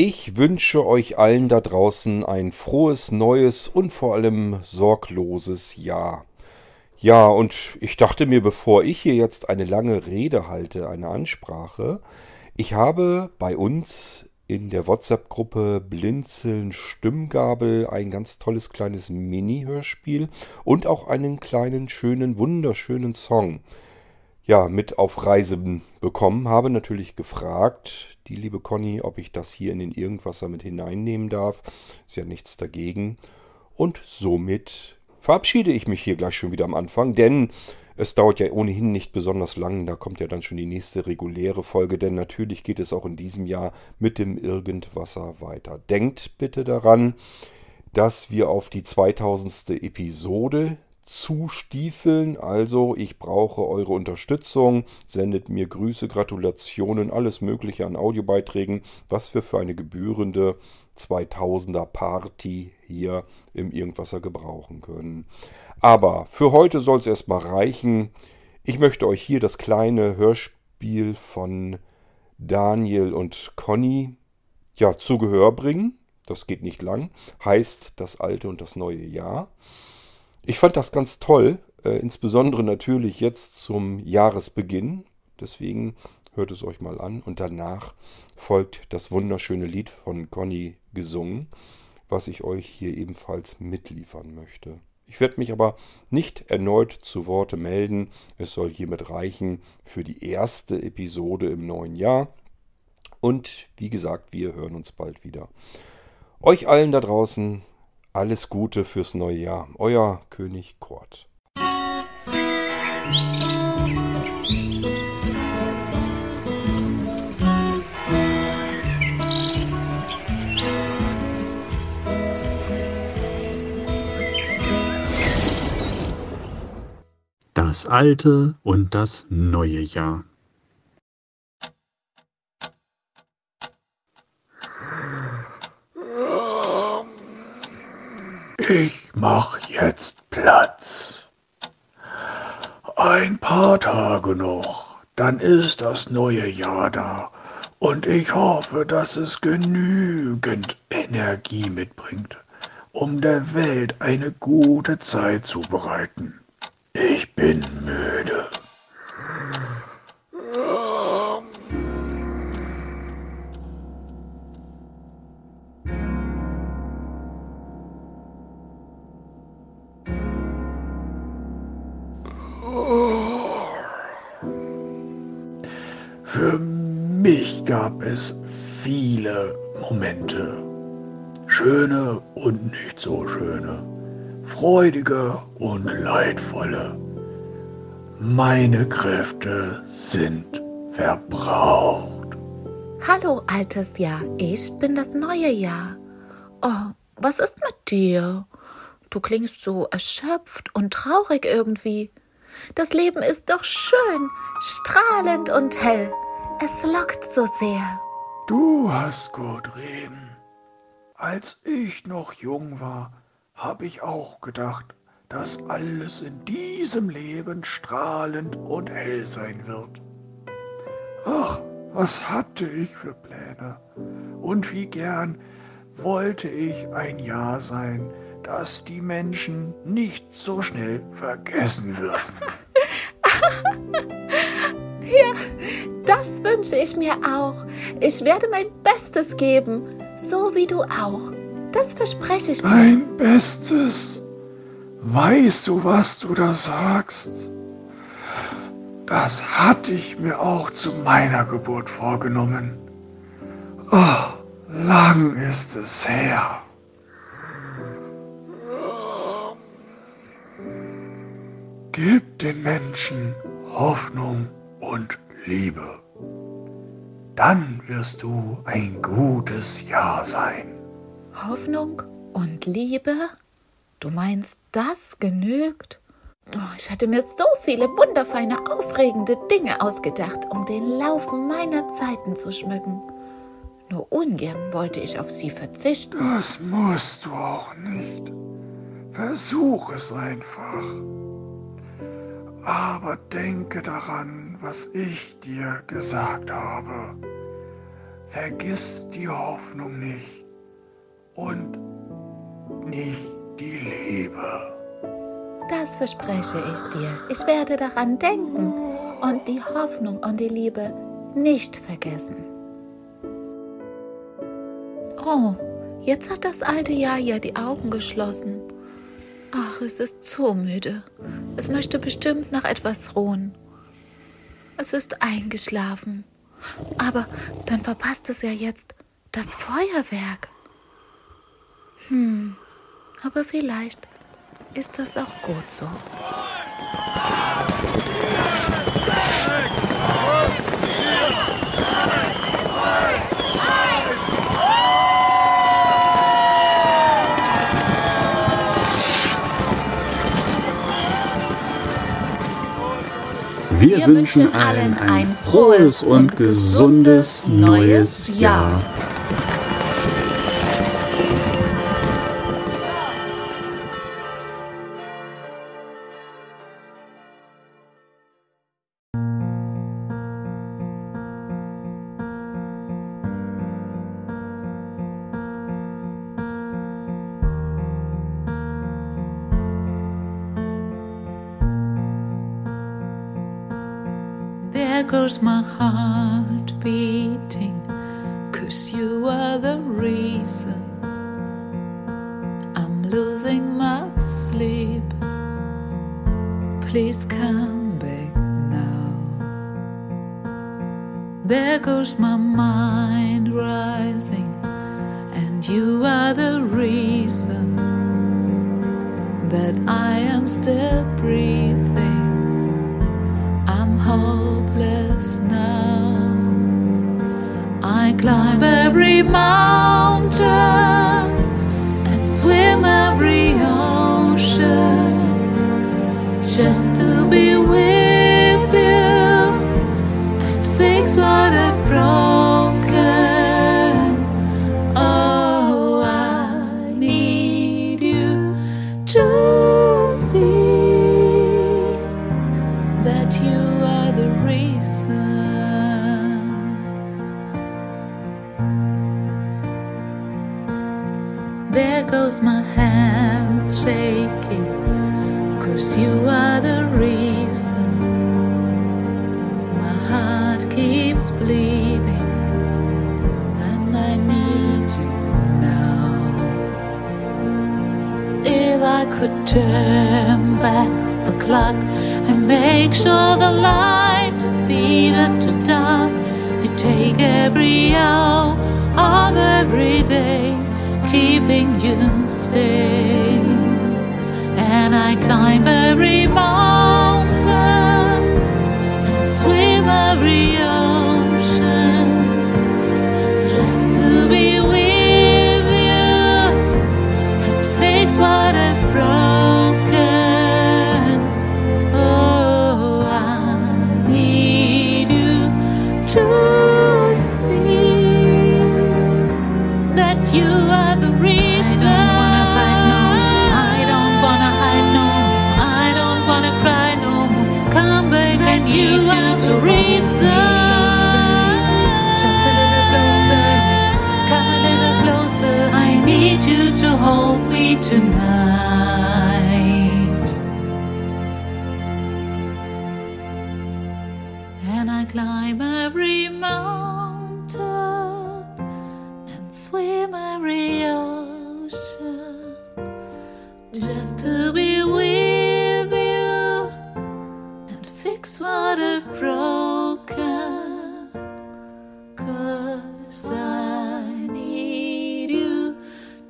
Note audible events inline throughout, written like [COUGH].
Ich wünsche euch allen da draußen ein frohes, neues und vor allem sorgloses Jahr. Ja, und ich dachte mir, bevor ich hier jetzt eine lange Rede halte, eine Ansprache, ich habe bei uns in der WhatsApp-Gruppe Blinzeln Stimmgabel ein ganz tolles kleines Mini-Hörspiel und auch einen kleinen, schönen, wunderschönen Song ja, mit auf Reise bekommen. Habe natürlich gefragt, die liebe Conny, ob ich das hier in den Irgendwasser mit hineinnehmen darf. Ist ja nichts dagegen. Und somit verabschiede ich mich hier gleich schon wieder am Anfang, denn es dauert ja ohnehin nicht besonders lang. Da kommt ja dann schon die nächste reguläre Folge, denn natürlich geht es auch in diesem Jahr mit dem Irgendwasser weiter. Denkt bitte daran, dass wir auf die 2000. Episode zustiefeln. Also ich brauche eure Unterstützung. Sendet mir Grüße, Gratulationen, alles Mögliche an Audiobeiträgen, was wir für eine gebührende 2000er Party hier im Irgendwasser gebrauchen können. Aber für heute soll es erstmal reichen. Ich möchte euch hier das kleine Hörspiel von Daniel und Conny ja, zu Gehör bringen. Das geht nicht lang. Heißt das alte und das neue Jahr. Ich fand das ganz toll, äh, insbesondere natürlich jetzt zum Jahresbeginn. Deswegen hört es euch mal an. Und danach folgt das wunderschöne Lied von Conny gesungen, was ich euch hier ebenfalls mitliefern möchte. Ich werde mich aber nicht erneut zu Worte melden. Es soll hiermit reichen für die erste Episode im neuen Jahr. Und wie gesagt, wir hören uns bald wieder. Euch allen da draußen alles Gute fürs neue Jahr. Euer König Kurt. Das alte und das neue Jahr. Ich mach jetzt Platz. Ein paar Tage noch, dann ist das neue Jahr da. Und ich hoffe, dass es genügend Energie mitbringt, um der Welt eine gute Zeit zu bereiten. Ich bin müde. Gab es viele Momente. Schöne und nicht so schöne. Freudige und leidvolle. Meine Kräfte sind verbraucht. Hallo, altes Jahr. Ich bin das neue Jahr. Oh, was ist mit dir? Du klingst so erschöpft und traurig irgendwie. Das Leben ist doch schön, strahlend und hell. Es lockt so sehr. Du hast gut reden. Als ich noch jung war, habe ich auch gedacht, dass alles in diesem Leben strahlend und hell sein wird. Ach, was hatte ich für Pläne und wie gern wollte ich ein Jahr sein, das die Menschen nicht so schnell vergessen würden. [LAUGHS] ja, das wünsche ich mir auch. Ich werde mein Bestes geben, so wie du auch. Das verspreche ich dir. Mein Bestes? Weißt du, was du da sagst? Das hatte ich mir auch zu meiner Geburt vorgenommen. Oh, lang ist es her. Gib den Menschen Hoffnung und Liebe. Dann wirst du ein gutes Jahr sein. Hoffnung und Liebe? Du meinst, das genügt? Oh, ich hatte mir so viele wunderfeine, aufregende Dinge ausgedacht, um den Lauf meiner Zeiten zu schmücken. Nur ungern wollte ich auf sie verzichten. Das musst du auch nicht. Versuch es einfach. Aber denke daran, was ich dir gesagt habe. vergiss die Hoffnung nicht und nicht die Liebe. Das verspreche ich dir. Ich werde daran denken und die Hoffnung und die Liebe nicht vergessen. Oh, jetzt hat das alte Jahr ja die Augen geschlossen. Ach, es ist so müde. Es möchte bestimmt nach etwas ruhen. Es ist eingeschlafen. Aber dann verpasst es ja jetzt das Feuerwerk. Hm, aber vielleicht ist das auch gut so. Wir, wünschen allen ein frohes und gesundes neues Jahr. There goes my heart beating, cause you are the reason I'm losing my sleep. Please come back now. There goes my mind rising, and you are the reason that I am still breathing. Climb every mountain and swim every ocean just to There goes my hands shaking, cause you are the reason. My heart keeps bleeding, and I need you now. If I could turn back the clock and make sure the light the dark, I take every hour of every day, keeping you safe. And I climb every mountain swim every ocean you. Just a little closer. Come a little closer. I need you to hold me tonight. And I climb every mountain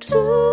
to